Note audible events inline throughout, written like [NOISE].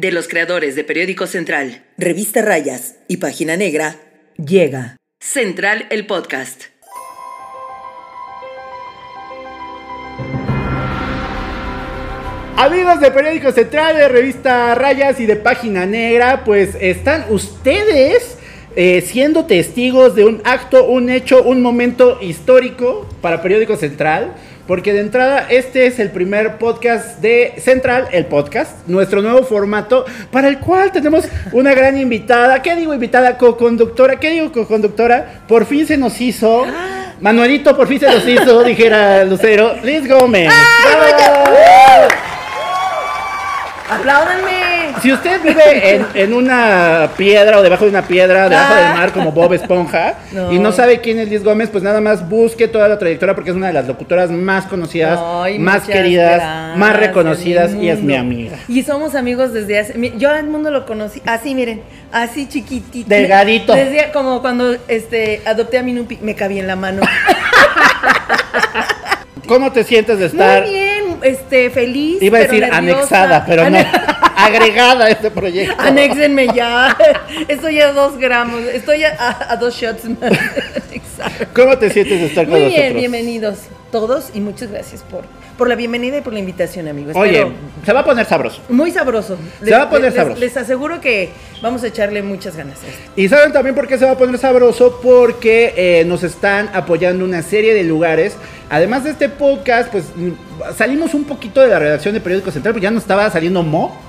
de los creadores de Periódico Central, Revista Rayas y Página Negra, llega Central el Podcast. Amigos de Periódico Central, de Revista Rayas y de Página Negra, pues están ustedes eh, siendo testigos de un acto, un hecho, un momento histórico para Periódico Central. Porque de entrada este es el primer podcast de Central, el podcast, nuestro nuevo formato, para el cual tenemos una gran invitada. ¿Qué digo invitada? Co-conductora. ¿Qué digo co-conductora? Por fin se nos hizo. Manuelito por fin se nos hizo, [LAUGHS] dijera Lucero. Liz Gómez. ¡Apláudanme! Si usted vive en, en una piedra o debajo de una piedra, debajo del mar, como Bob Esponja, No. y no sabe quién es Liz Gómez, pues nada más busque toda la trayectoria porque es una de las locutoras más conocidas, Ay, más queridas, gracias, más reconocidas y es mi amiga. Y somos amigos desde hace. Yo a Edmundo lo conocí así, miren, así chiquitito. Delgadito. Desde como cuando este adopté a mi Nupi, me cabía en la mano. [LAUGHS] ¿Cómo te sientes de estar? Muy bien, este, feliz. Iba a decir anexada, pero no. [LAUGHS] Agregada a este proyecto. Anéxenme ya. [LAUGHS] Estoy a dos gramos. Estoy a, a- a dos shots. [LAUGHS] ¿Cómo te sientes de estar con Muy nosotros? bien, bienvenidos todos y muchas gracias por, por la bienvenida y por la invitación, amigos. Oye, Espero- se va a poner sabroso. muy sabroso. Se va a poner les, sabroso. Les aseguro que vamos a echarle muchas ganas a esto. Y saben también por qué se va a poner sabroso, porque eh, nos están apoyando una serie de lugares. Además de este podcast, pues salimos un poquito de la redacción de Periódico Central, pues ya nos estaba saliendo mo,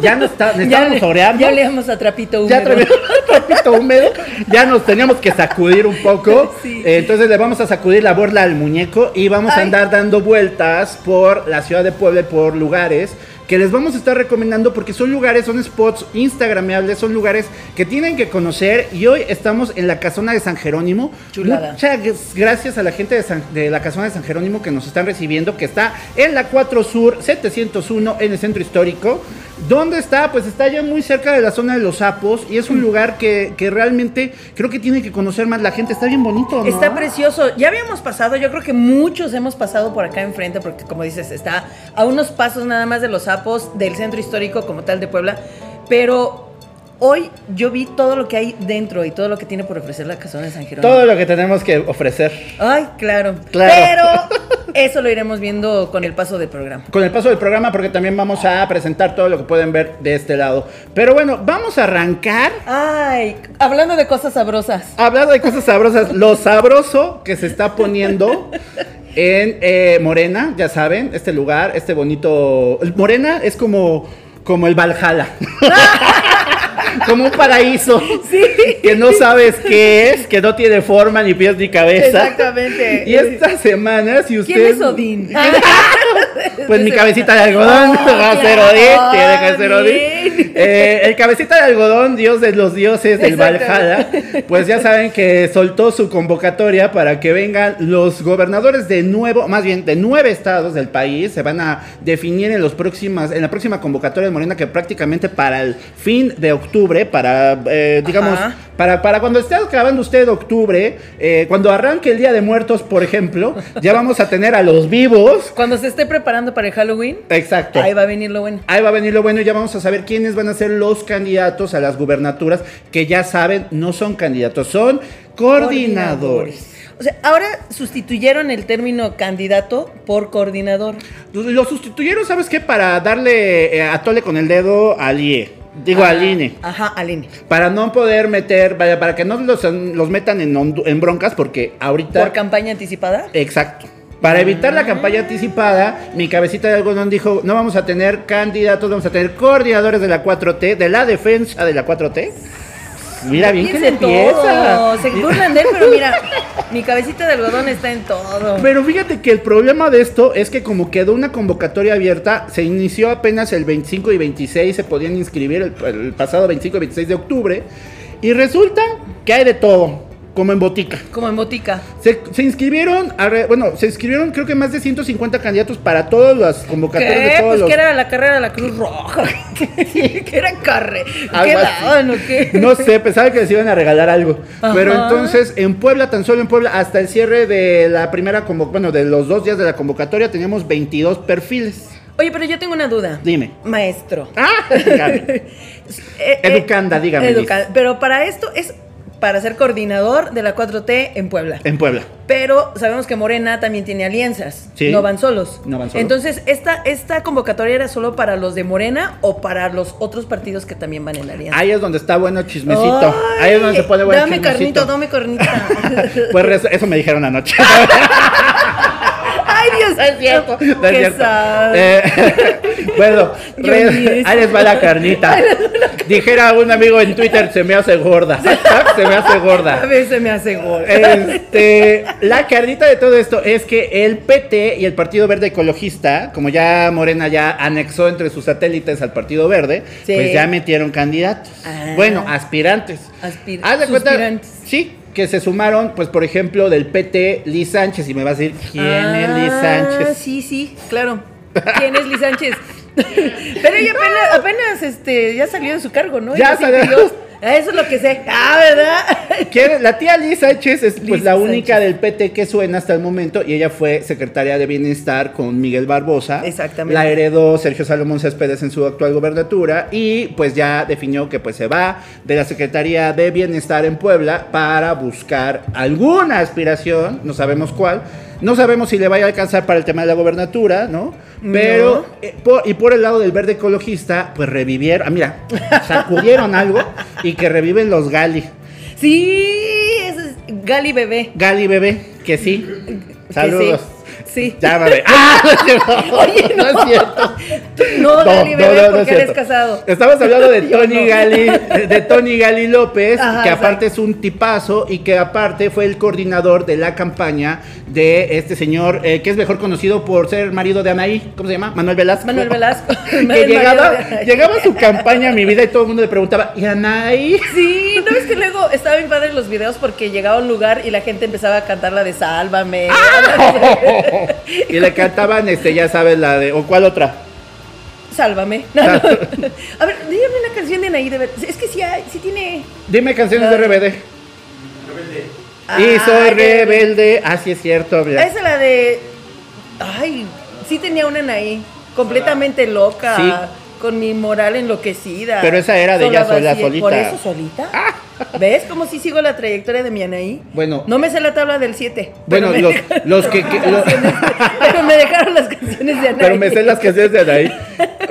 ya [LAUGHS] nos está, estábamos oreando. ya olíamos a trapito Ya húmedo. traíamos un trapito húmedo, ya nos teníamos que sacudir un poco. [LAUGHS] Sí. Eh, entonces le vamos a sacudir la borla al muñeco y vamos a andar dando vueltas por la ciudad de Puebla y por lugares que les vamos a estar recomendando porque son lugares, son spots instagramables, son lugares que tienen que conocer y hoy estamos en la casona de San Jerónimo. Chulada. Muchas gracias a la gente de, San- de la casona de San Jerónimo que nos están recibiendo, que está en la 4 Sur 701 en el centro histórico. ¿Dónde está? Pues está ya muy cerca de la zona de los sapos y es un lugar que, que realmente creo que tiene que conocer más la gente. Está bien bonito, ¿no? Está precioso. Ya habíamos pasado, yo creo que muchos hemos pasado por acá enfrente, porque como dices, está a unos pasos nada más de los sapos del centro histórico como tal de Puebla. Pero hoy yo vi todo lo que hay dentro y todo lo que tiene por ofrecer la casona de San Jerónimo. Todo lo que tenemos que ofrecer. Ay, claro. Claro. Pero [LAUGHS] eso lo iremos viendo con el paso del programa. Con el paso del programa, porque también vamos a presentar todo lo que pueden ver de este lado. Pero bueno, vamos a arrancar Ay, hablando de cosas sabrosas. Hablando de cosas sabrosas, lo sabroso que se está poniendo [LAUGHS] en eh, Morena, ya saben, este lugar, este bonito. Morena es como, como el Valhalla. [LAUGHS] como un paraíso. Que no sabes qué es, que no tiene forma, ni pies, ni cabeza. Exactamente. Y esta semana, si usted. ¿Quién es Odín? [LAUGHS] [LAUGHS] Pues mi cabecita de algodón, Oh, [LAUGHS] va a ser claro. Odín, tiene. [LAUGHS] Eh, el cabecita de algodón, dios de los dioses del Valhalla, pues ya saben que soltó su convocatoria para que vengan los gobernadores de nuevo, más bien de nueve estados del país, se van a definir en los próximas, en la próxima convocatoria de Morena que prácticamente para el fin de octubre, para eh, digamos, para, para cuando esté acabando usted octubre, eh, cuando arranque el Día de Muertos, por ejemplo, ya vamos a tener a los vivos. Cuando se esté preparando para el Halloween, Exacto. ahí va a venir lo bueno. Ahí va a venir lo bueno y ya vamos a saber quiénes van a ser los candidatos a las gubernaturas, que ya saben, no son candidatos, son coordinadores. O sea, ahora sustituyeron el término candidato por coordinador. Lo sustituyeron, ¿sabes qué? Para darle eh, a tole con el dedo al IE. Digo, al INE. Ajá, al INE. Para no poder meter, para que no los, los metan en broncas, porque ahorita... Por campaña anticipada. Exacto. Para evitar la campaña anticipada, mi cabecita de algodón dijo, no vamos a tener candidatos, vamos a tener coordinadores de la 4T, de la defensa de la 4T. Mira bien que se empieza. Se burlan de él, pero mira, [LAUGHS] mi cabecita de algodón está en todo. Pero fíjate que el problema de esto es que como quedó una convocatoria abierta, se inició apenas el 25 y 26, se podían inscribir el, el pasado 25 y 26 de octubre, y resulta que hay de todo. Como en botica. Como en botica. Se, se inscribieron, bueno, se inscribieron creo que más de 150 candidatos para todas las convocatorias de ¿Qué? todos Pues los... que era la carrera de la Cruz Roja. [LAUGHS] que era carre. ¿Qué daban o qué? No sé, pensaba que les iban a regalar algo. Ajá. Pero entonces, en Puebla, tan solo en Puebla, hasta el cierre de la primera convocatoria, bueno, de los dos días de la convocatoria, teníamos 22 perfiles. Oye, pero yo tengo una duda. Dime. Maestro. Ah. [LAUGHS] Eh, eh, Educanda, dígame, educa- Pero para esto es para ser coordinador de la 4T en Puebla. en Puebla. Pero sabemos que Morena también tiene alianzas. Sí. No van solos. No van solos. Entonces, ¿esta, ¿esta convocatoria era solo para los de Morena o para los otros partidos que también van en la alianza? Ahí es donde está bueno chismecito. Ahí es donde se pone bueno Dame chismecito. carnito, dame carnita. [LAUGHS] Pues eso me dijeron anoche. [LAUGHS] Ay, [LAUGHS] Dios No es cierto, no es cierto. Eh, [LAUGHS] bueno, [LAUGHS] re- ahí les va la carnita. Dijera un amigo en Twitter, se me hace gorda. se me hace A gorda. veces me hace gol. Este, la carnita de todo esto es que el PT y el Partido Verde Ecologista, como ya Morena ya anexó entre sus satélites al Partido Verde, Sí. pues ya metieron candidatos. Ah. Bueno, aspirantes. Aspir- Haz de cuenta, sí, que se sumaron, pues por ejemplo, del PT, Liz Sánchez, y me vas a decir, ¿quién es Liz Ah, Sánchez? Sí, sí, claro. ¿Quién es Liz Sánchez? [LAUGHS] Pero ella apenas, apenas este, ya salió de su cargo, ¿no? Ya salió. Eso es lo que sé. Ah, ¿verdad? [LAUGHS] ¿Quién? La tía Liz Sánchez es pues Liz la única Sánchez. del PT que suena hasta el momento y ella fue secretaria de Bienestar con Miguel Barbosa. Exactamente. La heredó Sergio Salomón Céspedes en su actual gobernatura y pues ya definió que pues se va de la Secretaría de Bienestar en Puebla para buscar alguna aspiración, no sabemos cuál. No sabemos si le vaya a alcanzar para el tema de la gobernatura, ¿no? Pero, eh, por- y por el lado del verde ecologista, pues revivieron, ah, mira, sacudieron algo y que reviven los Gali. Sí, ese es Gali Bebé. Gali bebé, que sí. Que Saludos. Sí. sí. Llámame. [LAUGHS] ¡Ah! No es cierto. Oye, no. es cierto. No, Bebé, no, no porque es eres casado. Estamos hablando de [LAUGHS] Tony. Gali, de Tony Gali López, Ajá, que aparte es un tipazo y que aparte fue el coordinador de la campaña de este señor, eh, que es mejor conocido por ser marido de Anaí, ¿cómo se llama? Manuel Velasco. Manuel Velasco. [LAUGHS] que llegaba, llegaba a su campaña a mi vida y todo el mundo le preguntaba, ¿y Anaí? Sí, ¿no ves que luego estaba bien padre los videos porque llegaba a un lugar y la gente empezaba a cantar la de Sálvame? Y le cantaban, este, ya sabes, la de, ¿o cuál otra? Sálvame. [LAUGHS] No, no. A ver, dígame una canción de Anaí de ver. Es que sí, hay, sí tiene. Dime canciones de de- RBD. Ah, y soy de- rebelde. Ah, sí es cierto. Esa es la de. Ay, sí tenía una Anaí. Completamente loca. Sí. Con mi moral enloquecida. Pero esa era de ella sola, solita. ¿Por eso solita? ¿Ves cómo sí sigo la trayectoria de mi Anaí? Bueno. No me sé la tabla del 7. Bueno, los, los que... pero me dejaron las canciones de Anaí. pero me sé las canciones de Anaí.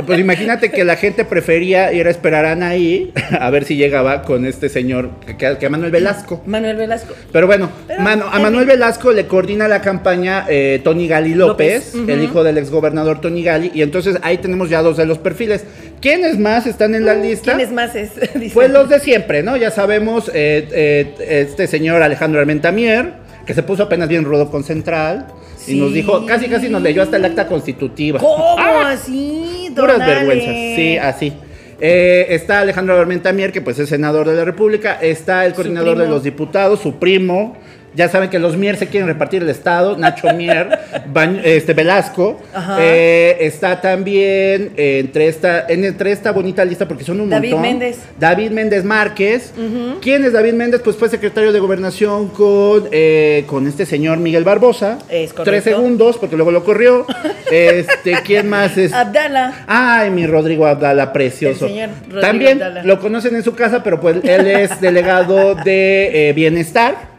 Pues imagínate que la gente prefería ir a esperar a Anaí a ver si llegaba con este señor que, que, que Manuel Velasco. Manuel Velasco. Pero bueno, Pero, Mano- a Manuel. Velasco le coordina la campaña eh, Tony Gali López, el hijo del exgobernador Tony Gali, y entonces ahí tenemos ya dos de los perfiles. ¿Quiénes más están en la lista? ¿Quién es más? Es, [LAUGHS] Dice. Pues los de siempre, ¿no? Ya sabemos, eh, eh, este señor Alejandro Armentamier, que se puso apenas bien rudo con Central, y nos dijo, casi casi nos leyó hasta el acta constitutiva. ¿Cómo Ah, así? Puras don Ale? vergüenzas, sí, así. Eh, está Alejandro Armentamier, que pues es senador de la República, está el coordinador de los diputados, su primo. Ya saben que los Mier se quieren repartir el Estado, Nacho [LAUGHS] Mier, Bañ- este Velasco. Eh, está también entre esta, en- entre esta bonita lista, porque son un David montón. Méndez. David Méndez Márquez. ¿Quién es David Méndez? Pues fue secretario de gobernación con, eh, con este señor Miguel Barbosa. Es correcto. Tres segundos, porque luego lo corrió. [LAUGHS] este, ¿quién más es? Abdala. Ay, mi Rodrigo Abdala, precioso. El señor Rodrigo También Abdala. lo conocen en su casa, pero pues él es delegado de eh, Bienestar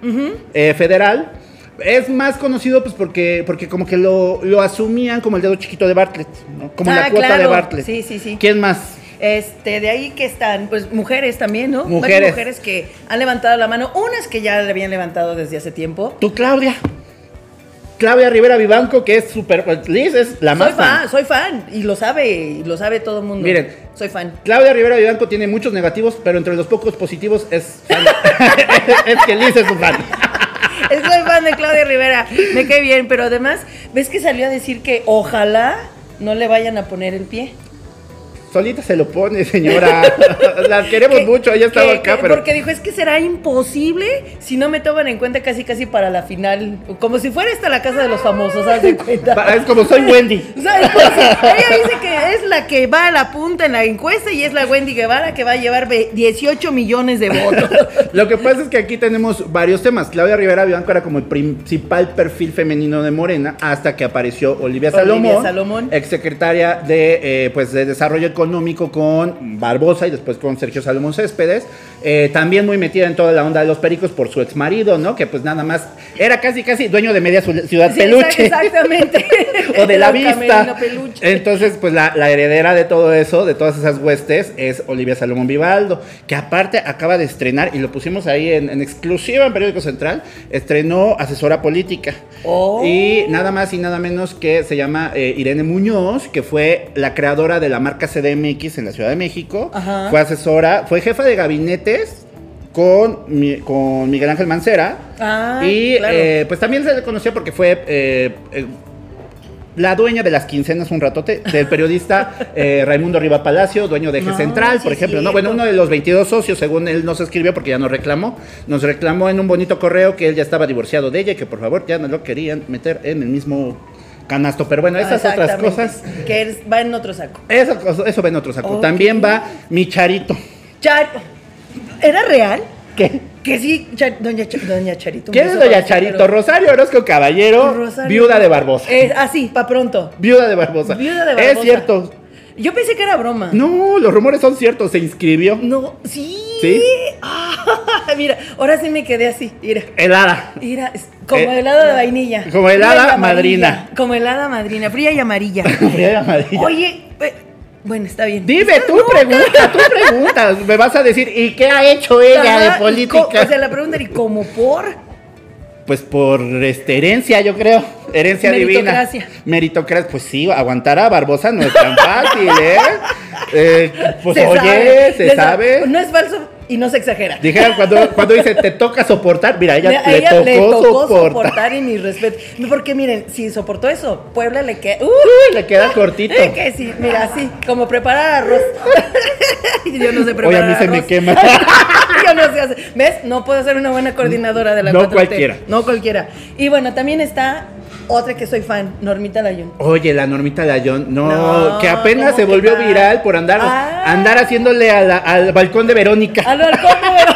eh, Federal. Es más conocido pues porque, porque como que lo, lo asumían como el dedo chiquito de Bartlett, ¿no? como la Ah, cuota de. Bartlett. Sí, sí, sí. ¿Quién más? Este, de ahí que están, pues mujeres también, ¿no? Mujeres. Varias mujeres que han levantado la mano, unas que ya le habían levantado desde hace tiempo. Tú, Claudia. Claudia Rivera Vivanco, que es súper... pues, Liz es la más soy fan, soy fan, y lo sabe, y lo sabe todo el mundo. Miren. soy fan. Claudia Rivera Vivanco tiene muchos negativos, pero entre los pocos positivos es fan. [LAUGHS] es que Liz es su fan. [LAUGHS] Es- Soy fan de Claudia Rivera, me cae bien, pero además, ¿ves que salió a decir que ojalá no le vayan a poner el pie? Solita se lo pone, [LAUGHS] señora. Las queremos Que- mucho, ella estaba acá, que- pero. Porque dijo, es que será imposible si no me toman en cuenta casi casi para la final. Como si fuera esta la casa de los famosos, ¿sabes de cuenta? Es como soy [LAUGHS] Wendy. O sea, entonces, ella dice que es la que va a la punta en la encuesta y es la Wendy Guevara que va a llevar ve- 18 millones de votos. [LAUGHS] Lo que pasa es que aquí tenemos varios temas. Claudia Rivera Vivanco era como el principal perfil femenino de Morena hasta que apareció Olivia Salomón, Olivia Salomón. exsecretaria de, eh, pues, de Desarrollo Económico con Barbosa y después con Sergio Salomón Céspedes. Eh, también muy metida en toda la onda de los pericos por su ex marido, ¿no? Que pues nada más era casi casi dueño de media ciudad Sí, peluche. Exactamente. [LAUGHS] o de la vista. peluche. Entonces, pues la, la heredera de todo eso, de todas esas huestes, es Olivia Salomón Vivaldo, que aparte acaba de estrenar, y lo pusimos ahí en, en exclusiva en Periódico Central, estrenó asesora política. Oh. Y nada más y nada menos que se llama eh, Irene Muñoz, que fue la creadora de la marca CDMX en la Ciudad de México. Ajá. Fue asesora, fue jefa de gabinetes con, con Miguel Ángel Mancera. Ah, y claro. eh, pues también se le conoció porque fue eh, la dueña de las quincenas un ratote del periodista [LAUGHS] eh, Raimundo Riva Palacio, dueño de Eje No, Central, sí por ejemplo. No, bueno, uno de los 22 socios, según él nos escribió, porque ya nos reclamó, nos reclamó en un bonito correo que él ya estaba divorciado de ella y que por favor ya no lo querían meter en el mismo canasto. Pero bueno, esas otras cosas, Que es- va en otro saco. eso, eso, eso ven otro saco. También va mi charito. Char- ¿Era real? ¿Qué? Que sí, Char- doña, doña Charito. ¿Quién es doña Charito? pero- Rosario Orozco Caballero, Rosario- viuda de Barbosa. Eh, ah, sí, pa' pronto. Viuda de Barbosa. Viuda de Barbosa. Es cierto. Yo pensé que era broma. No, los rumores son ciertos, se inscribió. No, sí. ¿Sí? Ah, [LAUGHS] mira, ahora sí me quedé así. Mira. Helada. Mira, como Eh, helada de vainilla. como helada amarilla. madrina. Como helada madrina, fría y amarilla. [LAUGHS] Fría y amarilla. Oye, eh, bueno, está bien. Dime, tú pregunta, tú preguntas. Me vas a decir, ¿y qué ha hecho ella Ajá, de política? O sea, la pregunta, ¿y cómo por? Pues por este, herencia, yo creo. Herencia Meritocracia. divina. Meritocracia. Pues sí, aguantar a Barbosa no es tan fácil, ¿eh? Eh, pues Se oye, sabe, se sabe. No es falso y no se exagera. Dijeron cuando, cuando dice te toca soportar, mira, ella, le, ella tocó le tocó soportar. soportar y mi respeto. Porque miren, si soportó eso, Puebla le queda. ¡Uh! Uy, le queda [LAUGHS] cortito. Eh, que sí, mira, así, como preparar arroz. [LAUGHS] Yo no sé Oye, preparar a mí se me quema. [LAUGHS] Yo no sé hacer. ¿Ves? No puedo ser una buena coordinadora de la No 4T. cualquiera. No cualquiera. Y bueno, también está otra que soy fan, Normita Layún. Oye, la Normita Layón, no, No, que apenas ¿cómo se volvió viral por andar, Ah. andar haciéndole a la- al balcón de Verónica. A lo halcón de Verónica.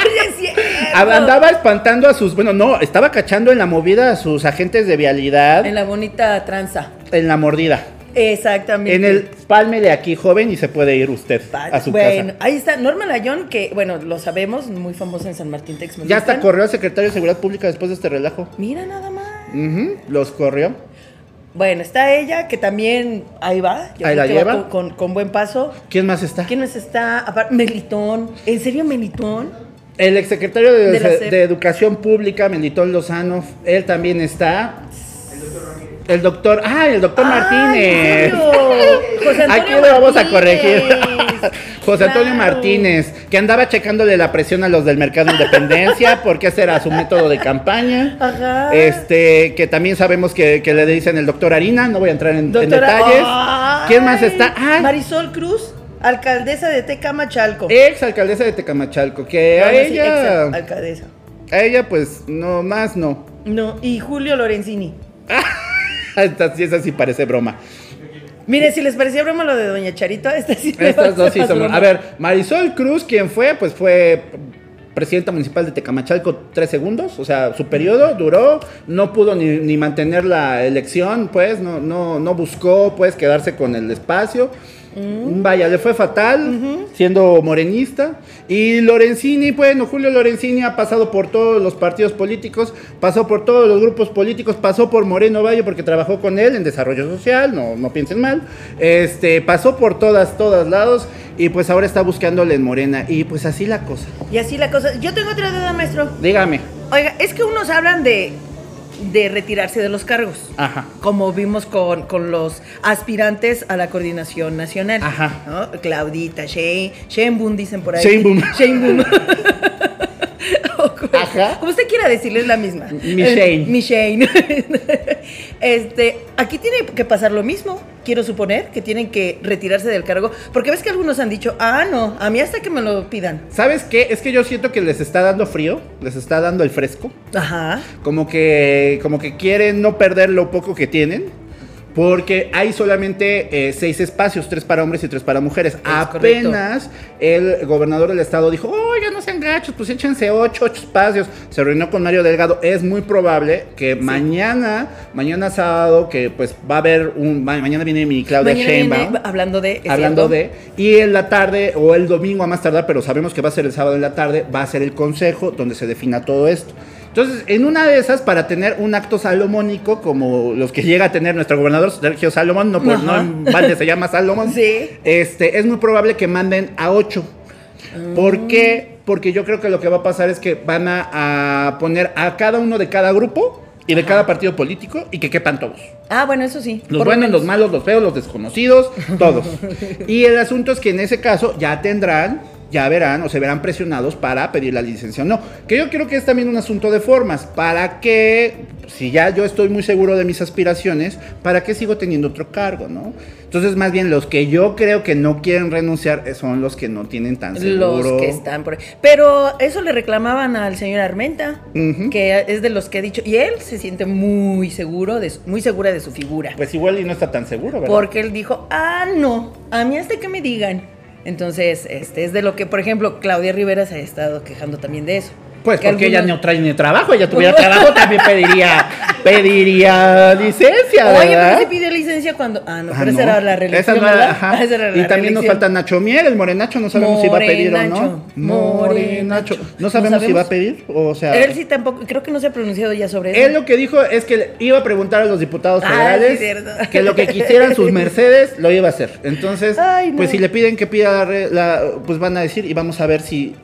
[LAUGHS] Andaba espantando a sus, bueno, no, estaba cachando en la movida a sus agentes de vialidad En la bonita tranza. en la mordida. Exactamente. En el palme de aquí, joven, y se puede ir usted a su bueno, casa. ahí está Norma Layón, que, bueno, lo sabemos, muy famosa en San Martín Texmelucan. Ya hasta corrió al secretario de Seguridad Pública después de este relajo. Mira nada más. Los corrió. Bueno, está ella, que también ahí va. Yo Ahí creo la que va lleva. Con, con- con buen paso. ¿Quién más está? ¿Quién más está? Apar- Melitón. ¿En serio Melitón? El exsecretario de, De SEP. de Educación Pública, Melitón Lozano, él también está. El doctor, ah, el doctor Martínez. [LAUGHS] Aquí lo vamos a Martínez. corregir. [LAUGHS] José Antonio Claro. Martínez, que andaba checándole la presión a los del mercado Independencia, [LAUGHS] porque ese era su método de campaña. Ajá. Este, que también sabemos que, que le dicen el doctor Harina, no voy a entrar en, en Doctora- detalles. Ay. ¿Quién más está? Ah, Marisol Cruz, alcaldesa de Tecamachalco. ex alcaldesa de Tecamachalco, que a ella, ex alcaldesa. a ella pues no más no. No, y Julio Lorenzini. [LAUGHS] Esta sí, esa sí parece broma. Mire, si les parecía broma lo de Doña Charito, esta sí Estas dos sí son. broma. A ver, Marisol Cruz, ¿quién fue? Pues fue presidenta municipal de Tecamachalco tres segundos, o sea, su periodo duró, no pudo ni, ni mantener la elección, pues, no, no, no buscó, pues, quedarse con el espacio. Mm. Vaya, le fue fatal, siendo morenista. Y Lorenzini, bueno, Julio Lorenzini ha pasado por todos los partidos políticos, pasó por todos los grupos políticos, pasó por Moreno Valle porque trabajó con él en desarrollo social, no, no piensen mal. Este, pasó por todas, todos lados y pues ahora está buscándole en Morena. Y pues así la cosa. Y así la cosa. Yo tengo otra duda, maestro. Dígame. Oiga, es que unos hablan de, de retirarse de los cargos. Ajá. Como vimos con, con los aspirantes a la coordinación nacional. Ajá. ¿no? Claudita, Shane, Shane Boom dicen por ahí. Shane Boom. Shane Boom. [LAUGHS] Ajá. Como usted quiera decirle, es la misma. Mi Eh, Shane. Mi Shane. [LAUGHS] este, aquí tiene que pasar lo mismo. quiero suponer, que tienen que retirarse del cargo, porque ves que algunos han dicho, ah, no, a mí hasta que me lo pidan. ¿Sabes qué? Es que yo siento que les está dando frío, les está dando el fresco. Ajá. Como que, como que quieren no perder lo poco que tienen. Porque hay solamente eh, seis espacios, tres para hombres y tres para mujeres. Apenas el gobernador del estado dijo, oiga, no sean gachos, pues échense ocho, ocho espacios. Se reunió con Mario Delgado. Es muy probable que mañana, mañana sábado, que pues va a haber un, ma- mañana viene mi Claudia Mañana Sheinbaum. viene hablando de... Hablando cierto. de, y en la tarde o el domingo a más tardar, pero sabemos que va a ser el sábado en la tarde, va a ser el consejo donde se defina todo esto. Entonces, en una de esas, para tener un acto salomónico como los que llega a tener nuestro gobernador Sergio Salomón, no, por, no Ajá. en balde se llama Salomón, Sí. este, es muy probable que manden a ocho. ¿Por qué? Porque yo creo que lo que va a pasar es que van a, a poner a cada uno de cada grupo y de cada partido político y que quepan todos. Ah, bueno, eso sí. Los buenos, menos. los malos, los feos, los desconocidos, todos. [LAUGHS] y el asunto es que en ese caso ya tendrán, ya verán o se verán presionados para pedir la licencia o no. Que yo creo que es también un asunto de formas. ¿Para qué? Si ya yo estoy muy seguro de mis aspiraciones, ¿para qué sigo teniendo otro cargo, no? Entonces, más bien, los que yo creo que no quieren renunciar eh, son los que no tienen tan seguro. Los que están por ahí. Pero eso le reclamaban al señor Armenta, que es de los que ha dicho, y él se siente muy seguro, de su- muy segura de su figura. Pues igual y no está tan seguro, ¿verdad? Porque él dijo, ah, no, a mí hasta que me digan. Entonces, este es de lo que, por ejemplo, Claudia Rivera se ha estado quejando también de eso. Pues Que porque ella no trae ni trabajo, ella tuviera trabajo también pediría, pediría licencia, Oye, ¿verdad? pero se pide licencia cuando. Ah, no, Ah, pero esa no. era la religión. Esa no era- ajá. Esa era la y también nos falta Nacho Mier, el morenacho, no sabemos si va a pedir o no. Morenacho. No sabemos si va a pedir, o sea... Él sí tampoco, creo que no se ha pronunciado ya sobre eso. Él lo que dijo es que iba a preguntar a los diputados Ah, federales que lo que quisieran sus Mercedes lo iba a hacer. Entonces, Ay, no. pues si le piden que pida la- pues van a decir y vamos a ver si,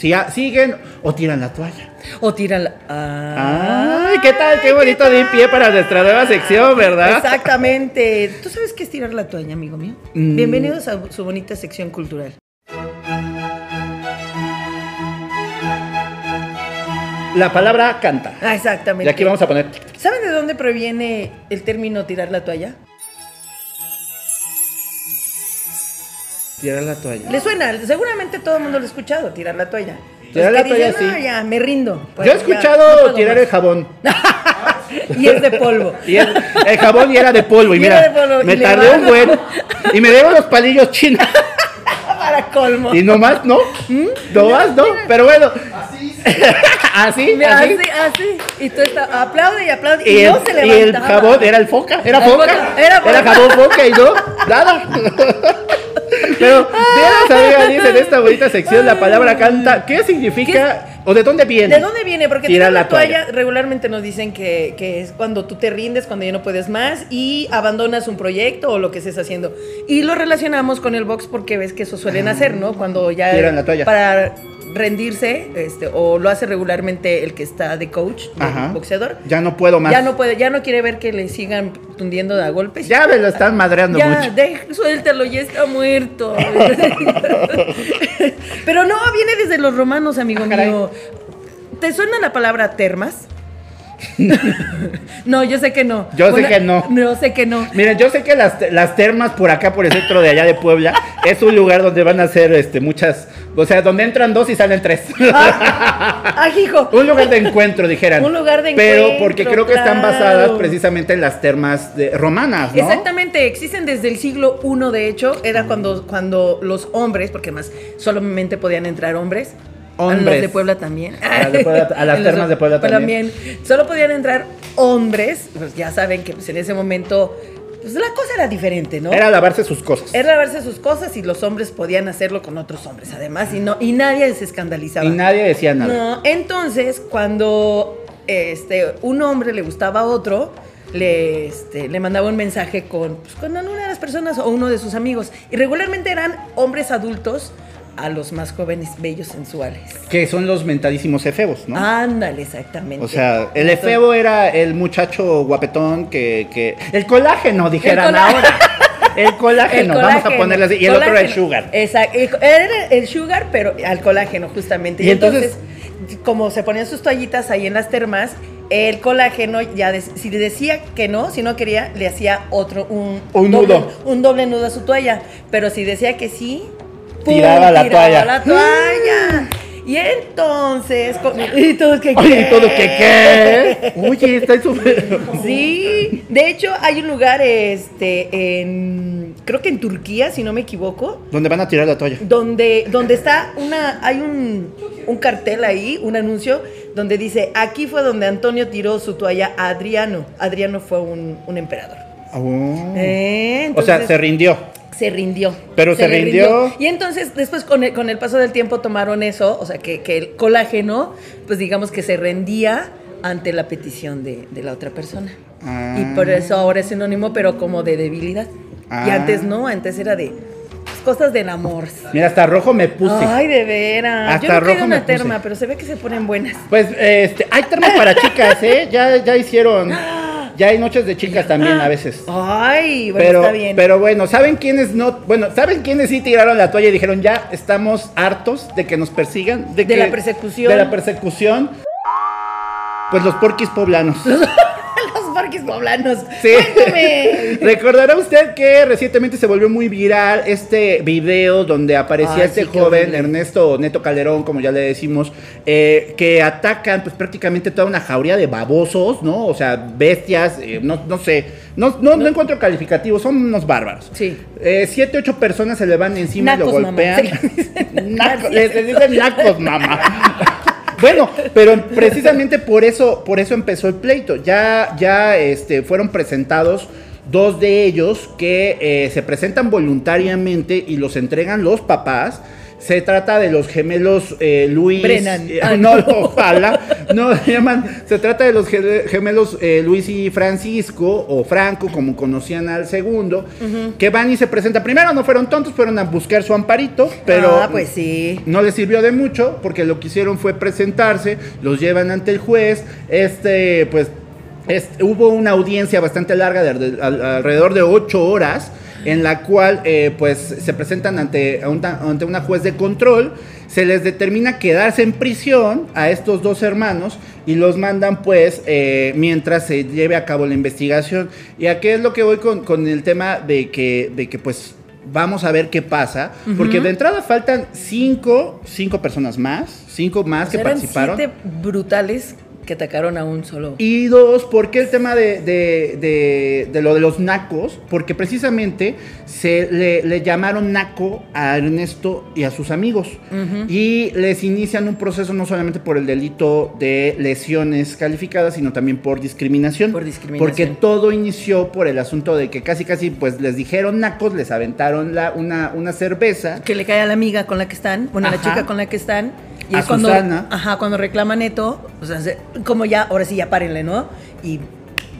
si a- siguen o tiran la toalla. O tira la. Ah, Ay, ¿qué tal? Qué bonito de pie para nuestra nueva sección, ¿verdad? Exactamente. ¿Tú sabes qué es tirar la toalla, amigo mío? Mm. Bienvenidos a su bonita sección cultural. La palabra canta. Ah, Y exactamente. aquí vamos a poner. ¿Saben de dónde proviene el término tirar la toalla? Tirar la toalla. Le suena, seguramente todo el mundo lo ha escuchado, tirar la toalla. Tirar la toalla, sí. "No, ya, me rindo. Pues Yo he ya, escuchado no tirar más". el jabón. [LAUGHS] y es de polvo. Y el, el jabón y era de polvo. Y, Y mira, era de polvo, me y tardé un buen. Y me debo los palillos chinos. [LAUGHS] Para colmo. Y nomás, ¿no? Nomás, ¿no? Pero bueno. [LAUGHS] Así. Mira, así. así, así. Y tú estás, aplaude y aplaude. Y, Y el, no se y el jabón era el foca, era foca, foca, era era, foca. jabón foca y no, nada. Pero, vieras, amiga, dice en esta bonita sección la palabra canta, ¿qué significa o de dónde viene? ¿De dónde viene? Porque Tirar la la toalla, toalla. regularmente nos dicen que, que es cuando tú te rindes, cuando ya no puedes más y abandonas un proyecto o lo que estés haciendo. Y lo relacionamos con el box porque ves que eso suelen hacer, ¿no? Cuando ya Tiran la toalla. para rendirse, este, o lo hace regularmente el que está de coach, boxeador. Ya no puedo más. Ya no puede, ya no quiere ver que le sigan tundiendo a golpes. Ya me lo están madreando Ya, mucho. de- suéltalo, ya está muerto. [LAUGHS] Pero no, viene desde los romanos, amigo Ah, mío. ¿Te suena la palabra termas? No, yo sé que no. Yo sé que no. Yo sé que no. Miren, yo sé que las, las termas por acá, por el centro de allá de Puebla, [LAUGHS] es un lugar donde van a hacer este, muchas, o sea, donde entran dos y salen tres. Ah, [LAUGHS] hijo. Un lugar de encuentro, dijeran. Un lugar de Pero encuentro, porque creo que están basadas precisamente en las termas de- romanas, ¿no? Exactamente, existen desde el siglo I, de hecho, era cuando, cuando los hombres, porque más solamente podían entrar hombres. A las de Puebla también. A las de Puebla- a las [LAUGHS] En los- termas de Puebla también. Solo podían entrar hombres, pues ya saben que pues, en ese momento pues, la cosa era diferente, ¿no? Era lavarse sus cosas. Era lavarse sus cosas y los hombres podían hacerlo con otros hombres, además, y no y nadie se escandalizaba. Y nadie decía nada. No, entonces, cuando este, un hombre le gustaba a otro, le, este, le mandaba un mensaje con, pues, con una de las personas o uno de sus amigos. Y regularmente eran hombres adultos a los más jóvenes, bellos, sensuales. Que son los mentadísimos efebos, ¿no? Ándale, exactamente. O sea, el efebo era el muchacho guapetón que, que... El colágeno, dijeran El ahora. El colágeno, El vamos a ponerle así. Y el otro era el sugar. Exacto. Era el sugar, pero al colágeno, justamente. Y Y, entonces- entonces, como se ponían sus toallitas ahí en las termas, El colágeno, ya de- si le decía que no, si no quería, le hacía otro, un, Un doble, nudo. un doble nudo a su toalla. Pero si decía que sí, Tiraba la toalla. la toalla. Y entonces, con- y todos que Oye, ¿y todo que qué? Oye, está súper. [LAUGHS] Sí, de hecho hay un lugar, este, en, creo que en Turquía, si no me equivoco, ¿Dónde van a tirar la toalla? donde, donde está una, hay un, un cartel ahí, un anuncio, donde dice, aquí fue donde Antonio tiró su toalla a Adriano. Adriano fue un, un emperador. Oh. Eh, o sea, se rindió. Se rindió. Pero se rindió. Y entonces, después, con el, con el paso del tiempo, tomaron eso, o sea, que, que el colágeno, pues digamos que se rendía ante la petición de, de la otra persona. Ah. Y por eso ahora es sinónimo, pero como de debilidad. Y Ah. antes no, antes era de cosas del amor. Mira, hasta rojo me puse. Ay, de veras. Hasta Yo no rojo quiero me una terma, puse. pero se ve que se ponen buenas. Pues, este, hay termas para chicas, ¿eh? Ya, ya hicieron. [LAUGHS] Ya hay noches de chicas también a veces. Ay, bueno, Pero, está bien. pero bueno, ¿saben quiénes no? Bueno, ¿saben quiénes sí tiraron la toalla y dijeron ya estamos hartos de que nos persigan? De, De que- la persecución. De la persecución. Pues los porquis poblanos. [LAUGHS] Parques poblanos. Sí. Cuéntame. [LAUGHS] Recordará usted que recientemente se volvió muy viral este video donde aparecía Ay, este sí, joven. Ernesto Neto Calderón, como ya le decimos, eh, que atacan pues prácticamente toda una jauría de babosos, ¿no? O sea, bestias, eh, no, no sé, no, no, no encuentro calificativos, son unos bárbaros. Sí. Eh, siete, ocho personas se le van encima Nacos, y lo mamá. golpean. Se le dicen- Naco- les, les dicen nacos, mamá. [LAUGHS] Bueno, pero precisamente por eso, por eso empezó el pleito. Ya, ya este, fueron presentados dos de ellos que eh, se presentan voluntariamente y los entregan los papás. Se trata de los gemelos eh, Luis. Brennan. eh, no, [LAUGHS] ojalá. No, [LAUGHS] se llaman. Se trata de los ge- gemelos eh, Luis y Francisco, o Franco, como conocían al segundo, que van y se presentan. Primero no fueron tontos, fueron a buscar su amparito, pero. Ah, pues sí. No les sirvió de mucho porque lo que hicieron fue presentarse, los llevan ante el juez, este, pues, este, hubo una audiencia bastante larga, de, de- al- alrededor de ocho horas, en la cual, eh, pues, se presentan ante una, ante una juez de control, se les determina quedarse en prisión a estos dos hermanos y los mandan, pues, eh, mientras se lleve a cabo la investigación. Y aquí es lo que voy con, con el tema de que, de que, pues, vamos a ver qué pasa, porque de entrada faltan cinco, cinco personas más, cinco más que sea, eran participaron. siete brutales que atacaron a un solo. Y dos, ¿por qué el tema de, de- de- de lo de los nacos? Porque precisamente se le, le llamaron naco a Ernesto y a sus amigos. Y les inician un proceso no solamente por el delito de lesiones calificadas, sino también por discriminación. Por discriminación. Porque todo inició por el asunto de que casi casi pues les dijeron nacos, les aventaron la, una, una cerveza. Que le cae a la amiga con la que están, bueno, a la chica con la que están. Y A es cuando, Susana. ajá, cuando reclama Neto, o sea, se- como ya, ahora sí, ya párenle, ¿no? Y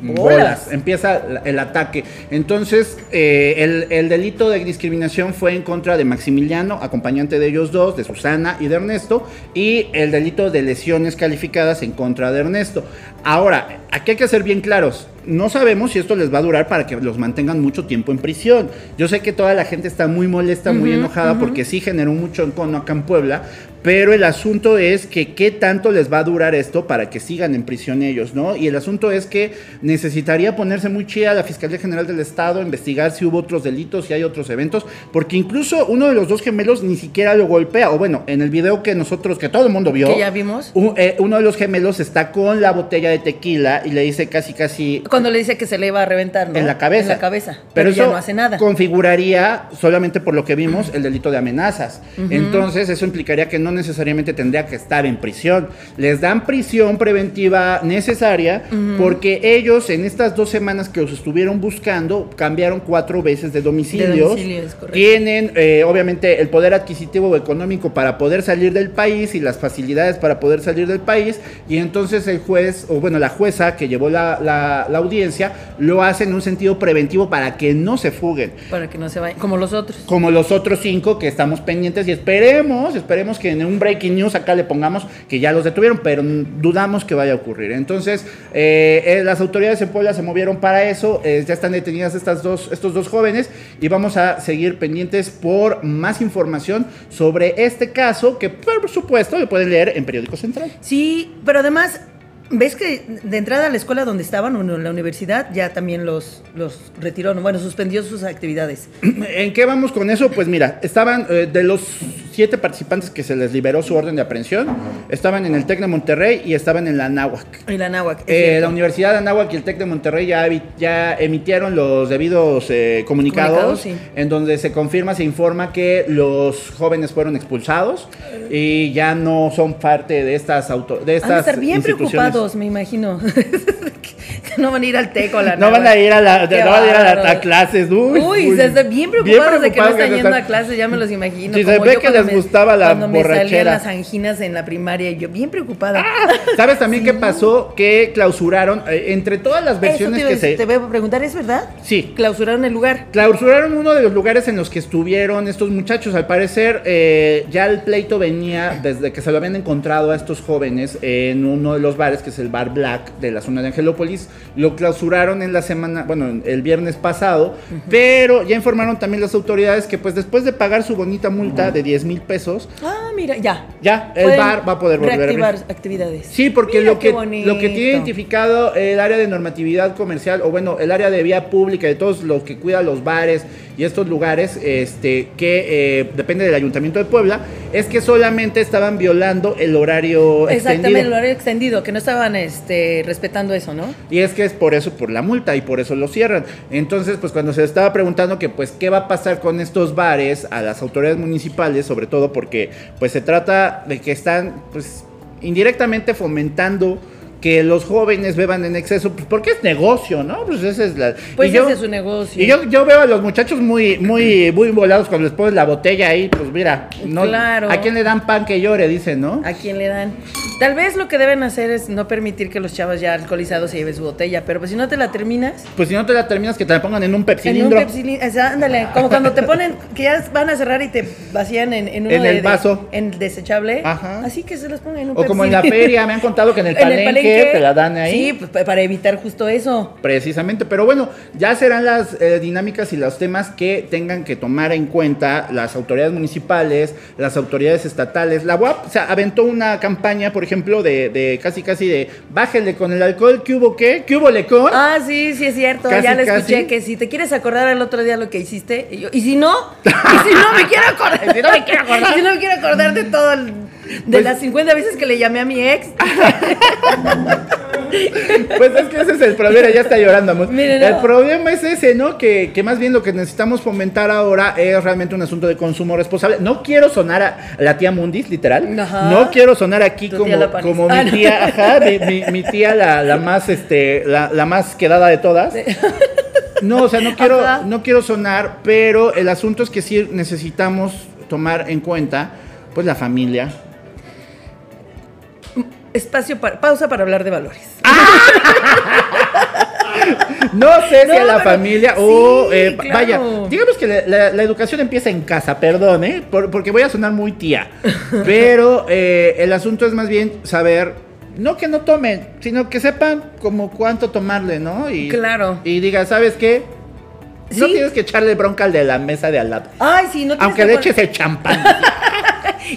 bolas. bolas. Empieza el ataque. Entonces, eh, el, el delito de discriminación fue en contra de Maximiliano, acompañante de ellos dos, de Susana y de Ernesto, y el delito de lesiones calificadas en contra de Ernesto. Ahora, aquí hay que ser bien claros. No sabemos si esto les va a durar para que los mantengan mucho tiempo en prisión. Yo sé que toda la gente está muy molesta, muy enojada, porque sí generó mucho encono acá en Puebla, pero el asunto es que qué tanto les va a durar esto para que sigan en prisión ellos, ¿no? Y el asunto es que necesitaría ponerse muy chida la Fiscalía General del Estado, investigar si hubo otros delitos, si hay otros eventos, porque incluso uno de los dos gemelos ni siquiera lo golpea, o bueno, en el video que nosotros, que todo el mundo vio, Que ya vimos. eh, uno de los gemelos está con la botella de tequila y le dice casi casi Cuando le dice que se le iba a reventar, ¿no? en la cabeza. En la cabeza. Pero, Pero, eso ya no hace nada. configuraría, solamente por lo que vimos, el delito de amenazas. Entonces, eso implicaría que no necesariamente tendría que estar en prisión. Les dan prisión preventiva necesaria porque ellos en estas dos semanas que los estuvieron buscando cambiaron cuatro veces de domicilios. Tienen, eh, obviamente, el poder adquisitivo o económico para poder salir del país y las facilidades para poder salir del país. Y entonces el juez, o bueno, la jueza que llevó la, la- la audiencia, lo hace en un sentido preventivo para que no se fuguen. Para que no se vayan. Como los otros. Como los otros cinco que estamos pendientes y esperemos, esperemos que en un breaking news acá le pongamos que ya los detuvieron, pero dudamos que vaya a ocurrir. Entonces, eh, eh, las autoridades en Puebla se movieron para eso, eh, ya están detenidas estas dos, estos dos jóvenes y vamos a seguir pendientes por más información sobre este caso que por supuesto lo pueden leer en Periódico Central. Sí, pero además, ves que de entrada a la escuela donde estaban, o en la universidad, ya también los, los retiró, bueno, suspendió sus actividades. [CLEARS THROAT] ¿En qué vamos con eso? Pues mira, estaban eh, de los siete participantes que se les liberó su orden de aprehensión, estaban en el TEC de Monterrey y estaban en la Anáhuac. Y la Náhuac. es Eh, la Universidad de Anáhuac y el TEC de Monterrey ya, ya emitieron los debidos eh, comunicados, Comunicados, sí. en donde se confirma, se informa que los jóvenes fueron expulsados y ya no son parte de estas auto, de Han de estas estar bien instituciones. preocupados, me imagino. [LAUGHS] No van a ir al TEC o la No van a ir a, la, no van a, ir a, la- a clases. Uy, Uy, uy. se están bien preocupados de que no están que yendo están- a clases, ya me los imagino. Sí, se ve que cuando les gustaba la Cuando me salían borrachera. las anginas en la primaria, y yo bien preocupada. ¿Sabes también [LAUGHS] qué pasó? Que clausuraron, eh, entre todas las Eso versiones te, que se... te voy a preguntar, ¿es verdad? Sí, Clausuraron el lugar. Clausuraron uno de los lugares en los que estuvieron estos muchachos. Al parecer, eh, ya el pleito venía desde que se lo habían encontrado a estos jóvenes en uno de los bares, que es el Bar Black de la zona de Angelópolis. Lo clausuraron en la semana, bueno, el viernes pasado, pero ya informaron también las autoridades que, pues, después de pagar su bonita multa de 10 mil pesos, Ah, mira, ya. ya el bar va a poder volver a abrir. reactivar actividades. Sí, porque Mira lo que, lo que tiene identificado el área de normatividad comercial, o bueno, el área de vía pública, de todos los que cuidan los bares y estos lugares, este, que eh, depende del Ayuntamiento de Puebla, es que solamente estaban violando el horario Exactamente, el extendido. horario extendido, que no estaban este, respetando eso, ¿no? Y es que es por eso, por la multa, y por eso lo cierran. Entonces, pues cuando se estaba preguntando que, pues, qué va a pasar con estos bares a las autoridades municipales, sobre todo porque, pues, se trata de que están, pues, indirectamente fomentando que los jóvenes beban en exceso, pues porque es negocio, ¿no? Pues esa es la... Pues y yo- ese es su negocio. Y yo, yo veo a los muchachos muy, muy, muy volados cuando les pones la botella ahí, pues mira, no, Claro. ¿a quién le dan pan que llore? Dicen, ¿no? ¿A quién le dan? Tal vez lo que deben hacer es no permitir que los chavos ya alcoholizados se lleven su botella, pero pues si no te la terminas, Pues si no te la terminas, que te la pongan en un en un pepsilindro. Pepsi, o sea, ándale, como cuando te ponen, que ya van a cerrar y te vacían en, en uno En de- el de- vaso. en el desechable. Ajá. Así que se los pongan en un O como en la feria, me han contado que en el [LAUGHS] En palenque, te la dan ahí. Sí, pues, pa- para evitar justo eso. Precisamente, pero bueno, ya serán las eh, dinámicas y los temas que tengan que tomar en cuenta las autoridades municipales, las autoridades estatales. La UAP se aventó una campaña, por ejemplo, de, de casi casi de bájele con el alcohol, ¿qué hubo qué? ¿Qué hubo lecón? Ah, sí, sí es cierto. Casi, ya le escuché que si te quieres acordar el otro día lo que hiciste, y, yo, ¿y si no, y si no me quiero [LAUGHS] acordar, Y si no me quiero acordar. [LAUGHS] Y si no me quiero acordar de todo, el- de Pues- las 50 veces que le llamé a mi ex. [LAUGHS] Pues es que ese es el problema, ya está llorando. amor. Miren, el no. problema es ese, ¿no? Que, que más bien lo que necesitamos fomentar ahora es realmente un asunto de consumo responsable. No quiero sonar a la tía Mundis, literal. Ajá. No quiero sonar aquí Tu como, como mi Ah, no. tía, ajá, [LAUGHS] mi, mi- mi tía la, la más, este, la, la más quedada de todas. No, o sea, no quiero, Ajá. no quiero sonar, pero el asunto es que sí necesitamos tomar en cuenta, pues, la familia, Espacio para, pausa para hablar de valores. [LAUGHS] No sé si a la familia sí, o eh, claro. vaya, digamos que la, la- la educación empieza en casa, perdón, ¿eh? Por- porque voy a sonar muy tía. [LAUGHS] Pero eh, el asunto es más bien saber, no que no tomen, sino que sepan como cuánto tomarle, ¿no? Y, Claro. Y diga, ¿sabes qué? No tienes que echarle bronca al de la mesa de al lado. Ay, sí, no tienes Aunque que le eches el champán. [LAUGHS]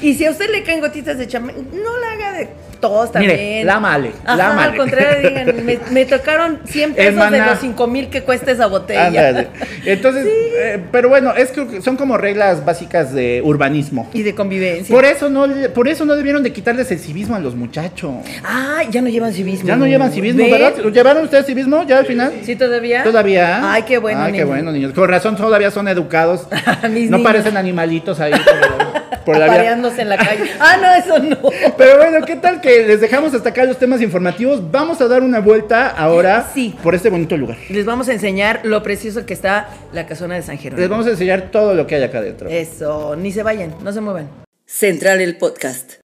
Y si a usted le caen gotitas de champán, no la haga de todos Mire, también. lámale, Ajá, lámale. al contrario, [LAUGHS] digan, me, me tocaron 100 pesos de los 5 mil que cuesta esa botella. Ándale. Entonces, [LAUGHS] eh, pero bueno, es que son como reglas básicas de urbanismo. Y de convivencia. Por eso no, por eso no debieron de quitarles el civismo a los muchachos. Ay, ya no llevan civismo. Ya no llevan civismo, ¿Ve? ¿verdad? ¿Llevaron ustedes civismo ya al final? ¿Sí todavía? ¿Todavía? Ay, qué bueno, Ay, qué niño. bueno, niños. Con razón todavía son educados. [LAUGHS] No niños. parecen animalitos ahí por, por la en la calle. Ah, no, eso no. [LAUGHS] Pero bueno, ¿qué tal que les dejamos hasta acá los temas informativos? Vamos a dar una vuelta ahora Sí. por este bonito lugar. Les vamos a enseñar lo precioso que está la casona de San Jerónimo. Les vamos a enseñar todo lo que hay acá adentro. Eso, ni se vayan, no se muevan. Central el podcast.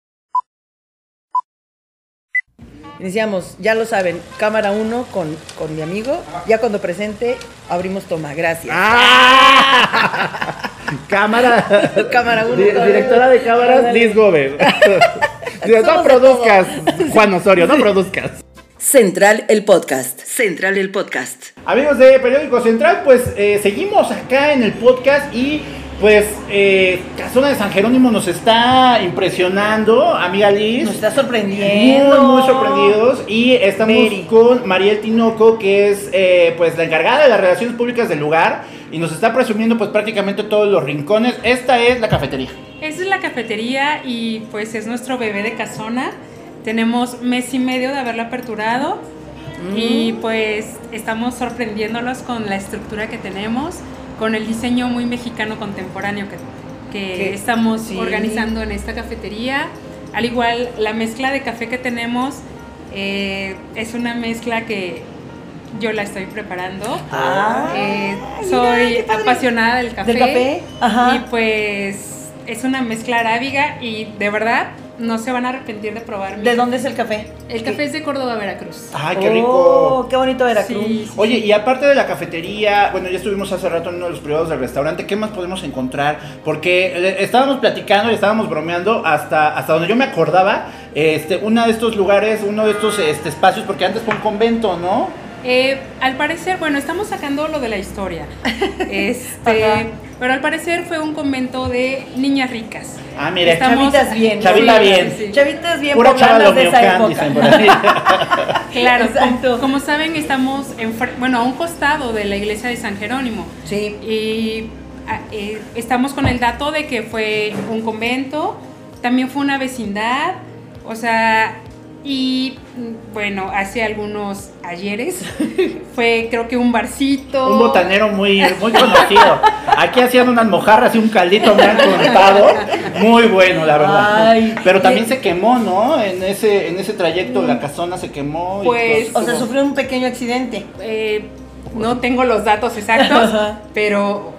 Iniciamos, ya lo saben, cámara 1 con, con mi amigo. Ya cuando presente, abrimos toma. Gracias. ¡Ah! [LAUGHS] Cámara. Cámara uno, Di- cámara Directora de cámaras. Liz. [LAUGHS] Dice, no produzcas, [LAUGHS] Juan Osorio, no produzcas. Central el podcast. Central el podcast. Amigos de Periódico Central, pues eh, seguimos acá en el podcast y Pues eh, Casona de San Jerónimo nos está impresionando, amiga Liz. Nos está sorprendiendo. Muy, muy sorprendidos. Y estamos Very. con Mariel Tinoco, que es eh, pues la encargada de las relaciones públicas del lugar. Y nos está presumiendo pues prácticamente todos los rincones. Esta es la cafetería. Esta es la cafetería y pues es nuestro bebé de casona. Tenemos mes y medio de haberlo aperturado y pues estamos sorprendiéndolos con la estructura que tenemos, con el diseño muy mexicano contemporáneo que, que Que- estamos sí. organizando en esta cafetería. Al igual, la mezcla de café que tenemos eh, es una mezcla que yo la estoy preparando. Ah, Eh, soy apasionada del café. ¿Del café? Ajá. Y pues es una mezcla arábiga y de verdad no se van a arrepentir de probar. mi ¿De dónde es el café? El café es de Córdoba, Veracruz. ¡Ay, qué Oh, rico! qué bonito Veracruz. Sí, sí, Oye, sí. y aparte de la cafetería, bueno, ya estuvimos hace rato en uno de los privados del restaurante, ¿qué más podemos encontrar? Porque eh, estábamos platicando y estábamos bromeando hasta, hasta donde yo me acordaba, este, uno de estos lugares, uno de estos este, espacios, porque antes fue un convento, ¿no? Eh, al parecer, bueno, estamos sacando lo de la historia. [LAUGHS] Este, Ajá. Pero al parecer fue un convento de niñas ricas. Ah, mire, Estamos- Chavitas bien. Chavita Sí, bien. sí. Chavitas bien Pura chava de esa época. dicen por ahí. Claro, Exacto. como, como saben, estamos en, fr- bueno, a un costado de la iglesia de San Jerónimo. Sí. Y ah, eh, estamos con el dato de que fue un convento, también fue una vecindad, o sea, y bueno, hace algunos ayeres [LAUGHS] fue creo que un barcito. Un botanero muy, muy conocido. Aquí hacían unas mojarras y un caldito me han contado. Muy bueno, la verdad. Ay. Pero también se quemó, ¿no? En ese, en ese trayecto la casona se quemó. Pues, O sea, sufrió un pequeño accidente. Eh, no tengo los datos exactos, [LAUGHS] pero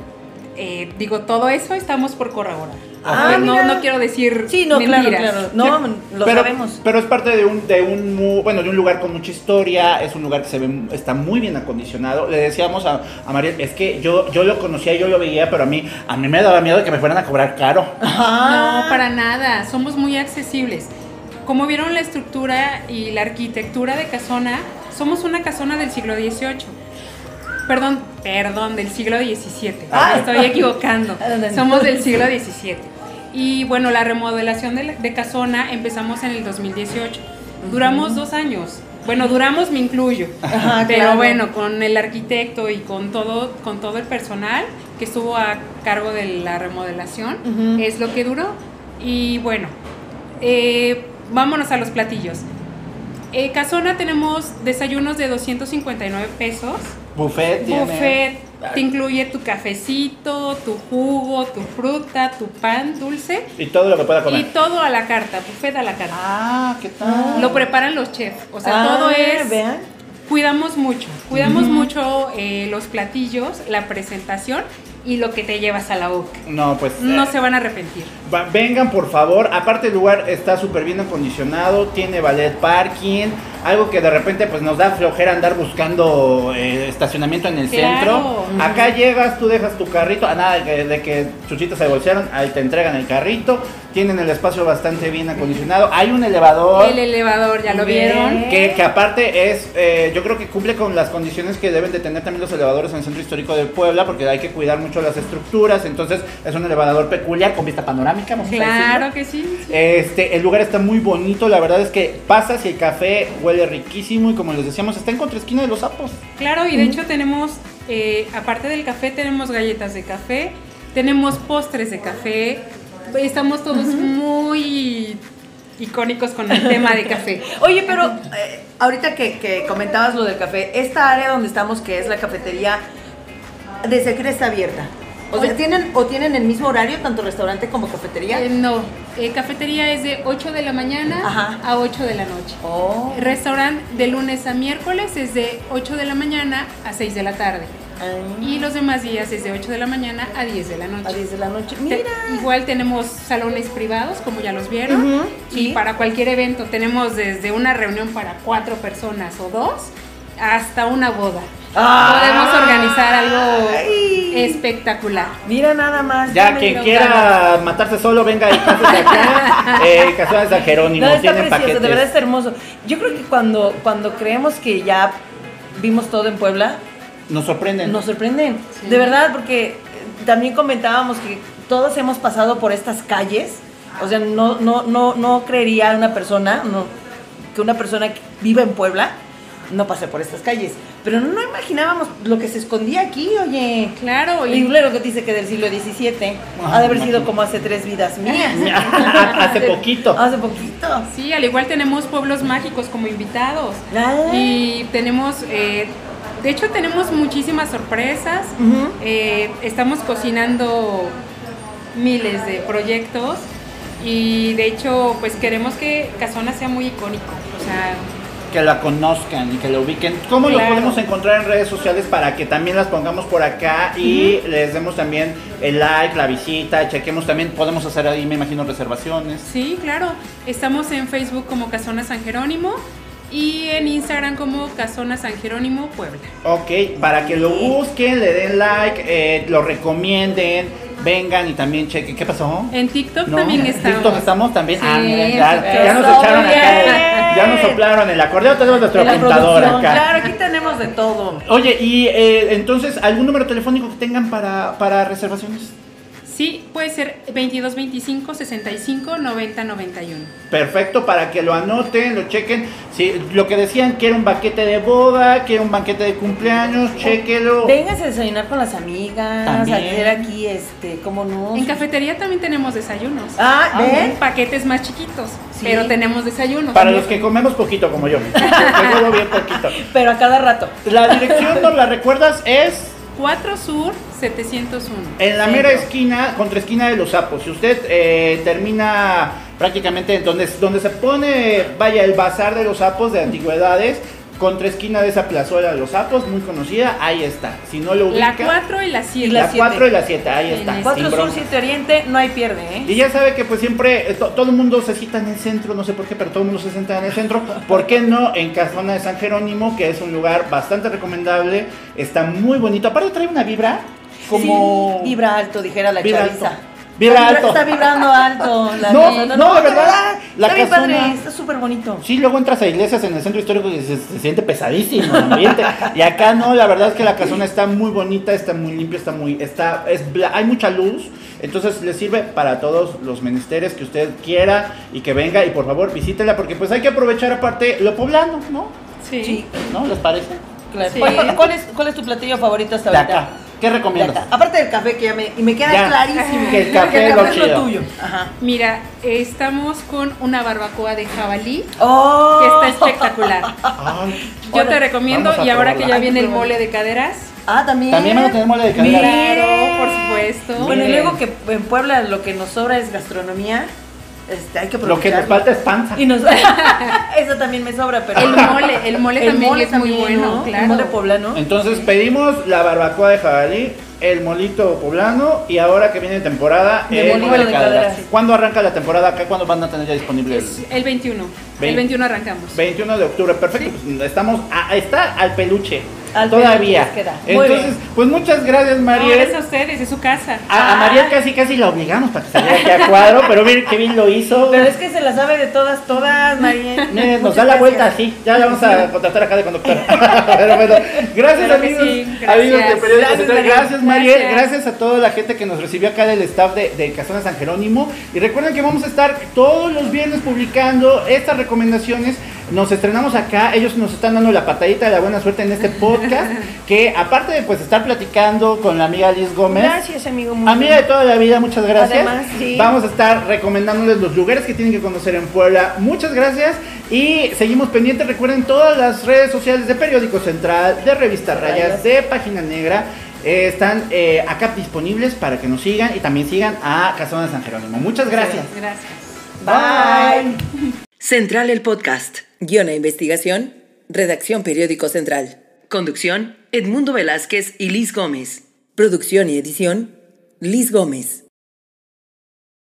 eh, digo, todo eso estamos por corroborar. Ah, no, no quiero decir Sí, no, claro, mentiras. claro. No, lo pero, sabemos. Pero es parte de un, de un mu- bueno, de un lugar con mucha historia, es un lugar que se ve, está muy bien acondicionado. Le decíamos a, a María, es que yo, yo lo conocía, yo lo veía, pero a mí, a mí me daba miedo de que me fueran a cobrar caro. Ajá. [LAUGHS] No, para nada, somos muy accesibles. Como vieron la estructura y la arquitectura de Casona, somos una casona del siglo XVIII. Perdón, perdón, del siglo XVII. Ah. Me estoy equivocando. [LAUGHS] Ah. Somos del siglo XVII. Y bueno, la remodelación de, la- de Casona empezamos en el 2018. Duramos dos años. Bueno, duramos, me incluyo. [LAUGHS] Ajá, Pero claro. bueno, con el arquitecto y con todo, con todo el personal que estuvo a cargo de la remodelación, Ujú. es lo que duró. Y bueno, eh, vámonos a los platillos. Eh, Casona tenemos desayunos de 259 pesos. Buffet tiene. Te incluye tu cafecito, tu jugo, tu fruta, tu pan dulce Y todo lo que pueda y comer. todo a la carta, buffet a la carta. Ah, ¿qué tal? Lo preparan los chefs, o sea, Ah, todo es Vean. cuidamos mucho, cuidamos mucho eh, los platillos, la presentación y lo que te llevas a la boca. No, pues. No eh, se van a arrepentir. va- vengan, por favor. Aparte, el lugar está súper bien acondicionado. Tiene ballet parking. Algo que de repente pues nos da flojera andar buscando eh, estacionamiento en el Claro. centro. Acá llegas, tú dejas tu carrito. A nada de que, de que chuchitos se bolsearon, ahí te entregan el carrito. Tienen el espacio bastante bien acondicionado. Hay un elevador. El elevador, ya lo vieron. Que, que aparte es, eh, yo creo que cumple con las condiciones que deben de tener también los elevadores en el centro histórico de Puebla, porque hay que cuidar mucho las estructuras, entonces es un elevador peculiar con vista panorámica, vamos a. Claro que sí. sí. Este, el lugar está muy bonito, la verdad es que pasas y el café huele riquísimo y como les decíamos, está en contraesquina de los sapos. Claro, y de hecho tenemos, eh, aparte del café, tenemos galletas de café, tenemos postres de café, estamos todos muy icónicos con el tema de café. [LAUGHS] Oye, pero eh, ahorita que, que comentabas lo del café, esta área donde estamos, que es la cafetería, ¿desde qué está abierta? O sea. ¿tienen, ¿o tienen el mismo horario, tanto restaurante como cafetería? Eh, no, eh, cafetería es de 8 de la mañana Ajá. a 8 de la noche. Oh. Restaurante de lunes a miércoles es de 8 de la mañana a 6 de la tarde. Ay, Y los demás días es de 8 de la mañana a 10 de la noche. a 10 de la noche. Te- Mira. igual tenemos salones privados, como ya los vieron. Y sí. para cualquier evento tenemos desde una reunión para cuatro personas o dos hasta una boda. Ay. Podemos organizar algo. Espectacular. Mira nada más. Ya quien ganas. quiera matarse solo, venga y cásese acá. [LAUGHS] eh, Casona de San Jerónimo, No, está tienen precioso, paquetes. de verdad está hermoso. Yo creo que cuando, cuando creemos que ya vimos todo en Puebla, Nos sorprenden. nos sorprenden. Sí. De verdad, porque eh, también comentábamos que todos hemos pasado por estas calles. O sea, no, no, no, no creería una persona no, que una persona que viva en Puebla no pase por estas calles. Pero no imaginábamos lo que se escondía aquí, oye. Claro, Y y luego que dice que del siglo XVII Ah, ha de haber sido como hace tres vidas [LAUGHS] mías. [LAUGHS] Hace poquito. Hace poquito. sí, al igual tenemos pueblos mágicos como invitados. Ah. Y tenemos, eh, de hecho tenemos muchísimas sorpresas. Eh, estamos cocinando miles de proyectos y de hecho pues queremos que Casona sea muy icónico. O sea, que la conozcan y que la ubiquen. ¿Cómo lo Claro. podemos encontrar en redes sociales para que también las pongamos por acá y les demos también el like, la visita, chequemos también, podemos hacer ahí, me imagino, reservaciones. sí, claro. Estamos en Facebook como Casona San Jerónimo y en Instagram como Casona San Jerónimo Puebla. Ok, para que lo busquen, le den like, eh, lo recomienden, vengan y también chequen. ¿Qué pasó? En TikTok ¿No? también ¿En estamos. TikTok estamos también. ah, Sí, miren, ya, súper. ya nos echaron bien. acá, ya nos soplaron el acordeón, tenemos nuestro apuntador acá. Claro, aquí tenemos de todo. Oye, y eh, entonces, ¿algún número telefónico que tengan para, para reservaciones? Sí, puede ser 22 25 65 90 91. Perfecto, para que lo anoten, lo chequen. Si lo que decían, quiere un banquete de boda, quiere un banquete de cumpleaños, chequelo. Véngase a desayunar con las amigas, También. a hacer aquí, este, ¿cómo no? En cafetería también tenemos desayunos. Ah, ¿ven? Paquetes más chiquitos, Sí. pero tenemos desayunos. Para los que comemos poquito como yo. [LAUGHS] como bien poquito. Pero a cada rato. La dirección, ¿nos la recuerdas? Es 4 Sur 701. en la mera esquina, contra esquina de los sapos. Si usted eh, termina prácticamente donde, donde se pone, vaya, el bazar de los sapos de antigüedades, contra esquina de esa plazuela de los sapos, muy conocida, ahí está. Si no lo ubica, La 4 y la 7. Y la la siete. 4 y la 7, ahí En está. ese. Cuatro sin Sur, bronca. Siete Oriente, no hay pierde, ¿eh? Y ya sabe que pues siempre eh, to- todo el mundo se cita en el centro, no sé por qué, pero todo el mundo se sienta en el centro. ¿Por qué no en Casona de San Jerónimo, que es un lugar bastante recomendable? Está muy bonito. Aparte trae una vibra como... Sí, vibra alto, dijera la Vibra chaviza. alto. Vibra Está alto. Está vibrando alto. La No, casa. no, de verdad, la está bien casona. padre, está súper bonito. Sí, luego entras a iglesias en el centro histórico y se, se siente pesadísimo el ambiente. y acá no, la verdad es que la casona está muy bonita, está muy limpia, está muy, está, es hay mucha luz, entonces le sirve para todos los menesteres que usted quiera y que venga y por favor visítela porque pues hay que aprovechar aparte lo poblano, ¿no? Sí. Sí. ¿No? ¿Les parece? Claro. Sí. ¿Cuál, es, ¿Cuál es tu platillo favorito hasta ahorita? ¿Qué recomiendas? Aparte del café que ya me, y me queda Ya. clarísimo. Que el café es lo chido. tuyo. Ajá. Mira, estamos con una barbacoa de jabalí Oh. que está espectacular. Ay, Yo Ahora, te recomiendo, y ahora que ya viene el mole de caderas. Ah, también. También vamos a tener mole de cadera. Claro, por supuesto. Bueno, y luego que en Puebla lo que nos sobra es gastronomía. Este, hay que Lo que nos falta es panza. Y nos... [LAUGHS] Eso también me sobra, pero... El mole, el mole El también mole es muy bueno, ¿no? claro. El mole poblano. Entonces pedimos la barbacoa de jabalí, el molito poblano y ahora que viene temporada, De el molito mole de de cadera. ¿Cuándo arranca la temporada acá? ¿Cuándo van a tener ya disponible el Es el 21. Vein- El 21 arrancamos. 21 de octubre? Perfecto, pues, estamos a- está al peluche. Al todavía. Entonces, bien. pues muchas gracias, No, Mariel. gracias a ustedes, es su casa. a, a Mariel casi casi la obligamos para que saliera aquí a cuadro, pero miren qué bien lo hizo. Pero es que se la sabe de todas, todas, María. Miren, nos Muchas da la gracias. vuelta así. Ya la vamos a [LAUGHS] contratar acá de conductora. [LAUGHS] Pero bueno, gracias amigos, sí, gracias. amigos de Periódico Gracias, Central. Mariel. Gracias Mariel, Gracias. gracias a toda la gente que nos recibió acá del staff de, de Casona San Jerónimo. Y recuerden que vamos a estar todos los viernes publicando estas recomendaciones. Nos estrenamos acá, ellos nos están dando la patadita de la buena suerte en este podcast. [LAUGHS] que aparte de pues estar platicando con la amiga Liz Gómez. Gracias, amigo. muy Amiga de toda la vida, muchas gracias. Además, sí. Vamos a estar recomendándoles los lugares que tienen que conocer en Puebla. Muchas gracias y seguimos pendientes. Recuerden todas las redes sociales de Periódico Central, de Revista Rayas, de Página Negra. eh, están eh, acá disponibles para que nos sigan y también sigan a Casona San Jerónimo. Muchas gracias. Gracias. Bye. Central el podcast. Guión e investigación. Redacción Periódico Central. Conducción. Edmundo Velázquez y Liz Gómez. Producción y edición. Liz Gómez.